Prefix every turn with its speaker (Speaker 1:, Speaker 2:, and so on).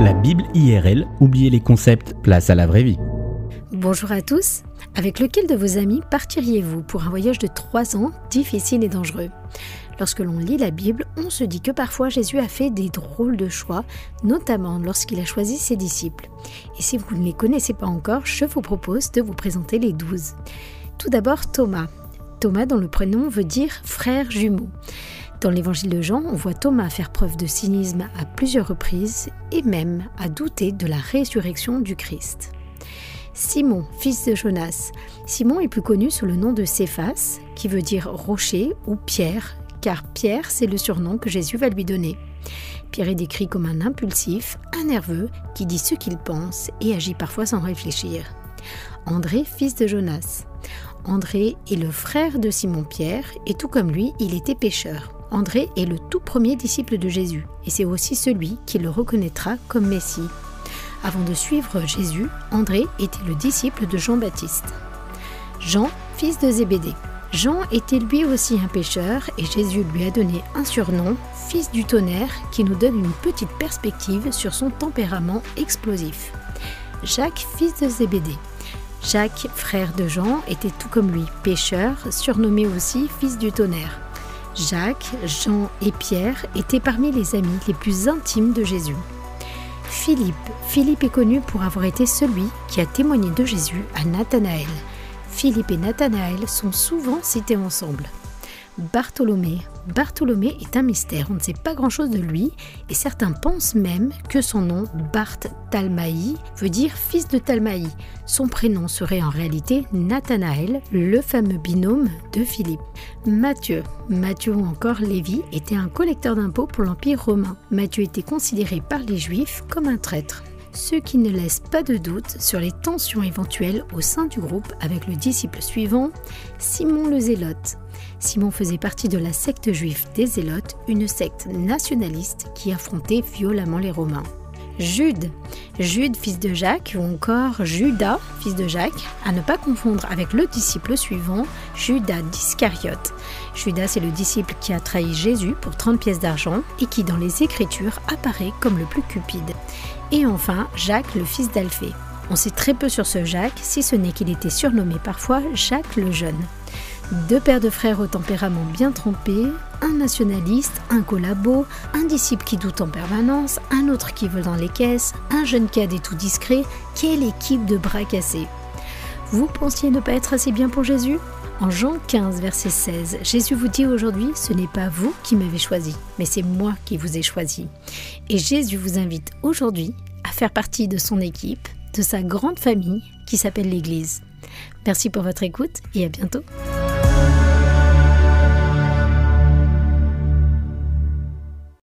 Speaker 1: La Bible IRL, oubliez les concepts, place à la vraie vie.
Speaker 2: Bonjour à tous. Avec lequel de vos amis partiriez-vous pour un voyage de 3 ans difficile et dangereux? Lorsque l'on lit la Bible, on se dit que parfois Jésus a fait des drôles de choix, notamment lorsqu'il a choisi ses disciples. Et si vous ne les connaissez pas encore, je vous propose de vous présenter les douze. Tout d'abord Thomas. Thomas dont le prénom veut dire frère jumeau. Dans l'évangile de Jean, on voit Thomas faire preuve de cynisme à plusieurs reprises et même à douter de la résurrection du Christ. Simon, fils de Jonas. Simon est plus connu sous le nom de Céphas, qui veut dire rocher ou pierre, car Pierre, c'est le surnom que Jésus va lui donner. Pierre est décrit comme un impulsif, un nerveux, qui dit ce qu'il pense et agit parfois sans réfléchir. André, fils de Jonas. André est le frère de Simon-Pierre et tout comme lui, il était pécheur. André est le tout premier disciple de Jésus et c'est aussi celui qui le reconnaîtra comme Messie. Avant de suivre Jésus, André était le disciple de Jean-Baptiste. Jean, fils de Zébédée. Jean était lui aussi un pécheur et Jésus lui a donné un surnom, fils du tonnerre, qui nous donne une petite perspective sur son tempérament explosif. Jacques, fils de Zébédée. Jacques, frère de Jean, était tout comme lui, pécheur, surnommé aussi fils du tonnerre. Jacques, Jean et Pierre étaient parmi les amis les plus intimes de Jésus. Philippe. Philippe est connu pour avoir été celui qui a témoigné de Jésus à Nathanaël. Philippe et Nathanaël sont souvent cités ensemble. Bartholomé. Bartholomé est un mystère, on ne sait pas grand-chose de lui, et certains pensent même que son nom, Bart Talmaï, veut dire fils de Talmaï. Son prénom serait en réalité Nathanaël, le fameux binôme de Philippe. Matthieu. Matthieu ou encore Lévi était un collecteur d'impôts pour l'Empire romain. Matthieu était considéré par les Juifs comme un traître ce qui ne laisse pas de doute sur les tensions éventuelles au sein du groupe avec le disciple suivant, Simon le Zélote. Simon faisait partie de la secte juive des Zélotes, une secte nationaliste qui affrontait violemment les Romains. Jude, Jude fils de Jacques ou encore Judas fils de Jacques, à ne pas confondre avec le disciple suivant, Judas d'Iscariote. Judas est le disciple qui a trahi Jésus pour 30 pièces d'argent et qui dans les Écritures apparaît comme le plus cupide. Et enfin, Jacques le fils d'Alphée. On sait très peu sur ce Jacques, si ce n'est qu'il était surnommé parfois Jacques le Jeune. Deux pères de frères au tempérament bien trompé, un nationaliste, un collabo, un disciple qui doute en permanence, un autre qui vole dans les caisses, un jeune cadet tout discret, quelle équipe de bras cassés Vous pensiez ne pas être assez bien pour Jésus? En Jean 15, verset 16, Jésus vous dit aujourd'hui, ce n'est pas vous qui m'avez choisi, mais c'est moi qui vous ai choisi. Et Jésus vous invite aujourd'hui à faire partie de son équipe, de sa grande famille qui s'appelle l'Église. Merci pour votre écoute et à bientôt. Thank you.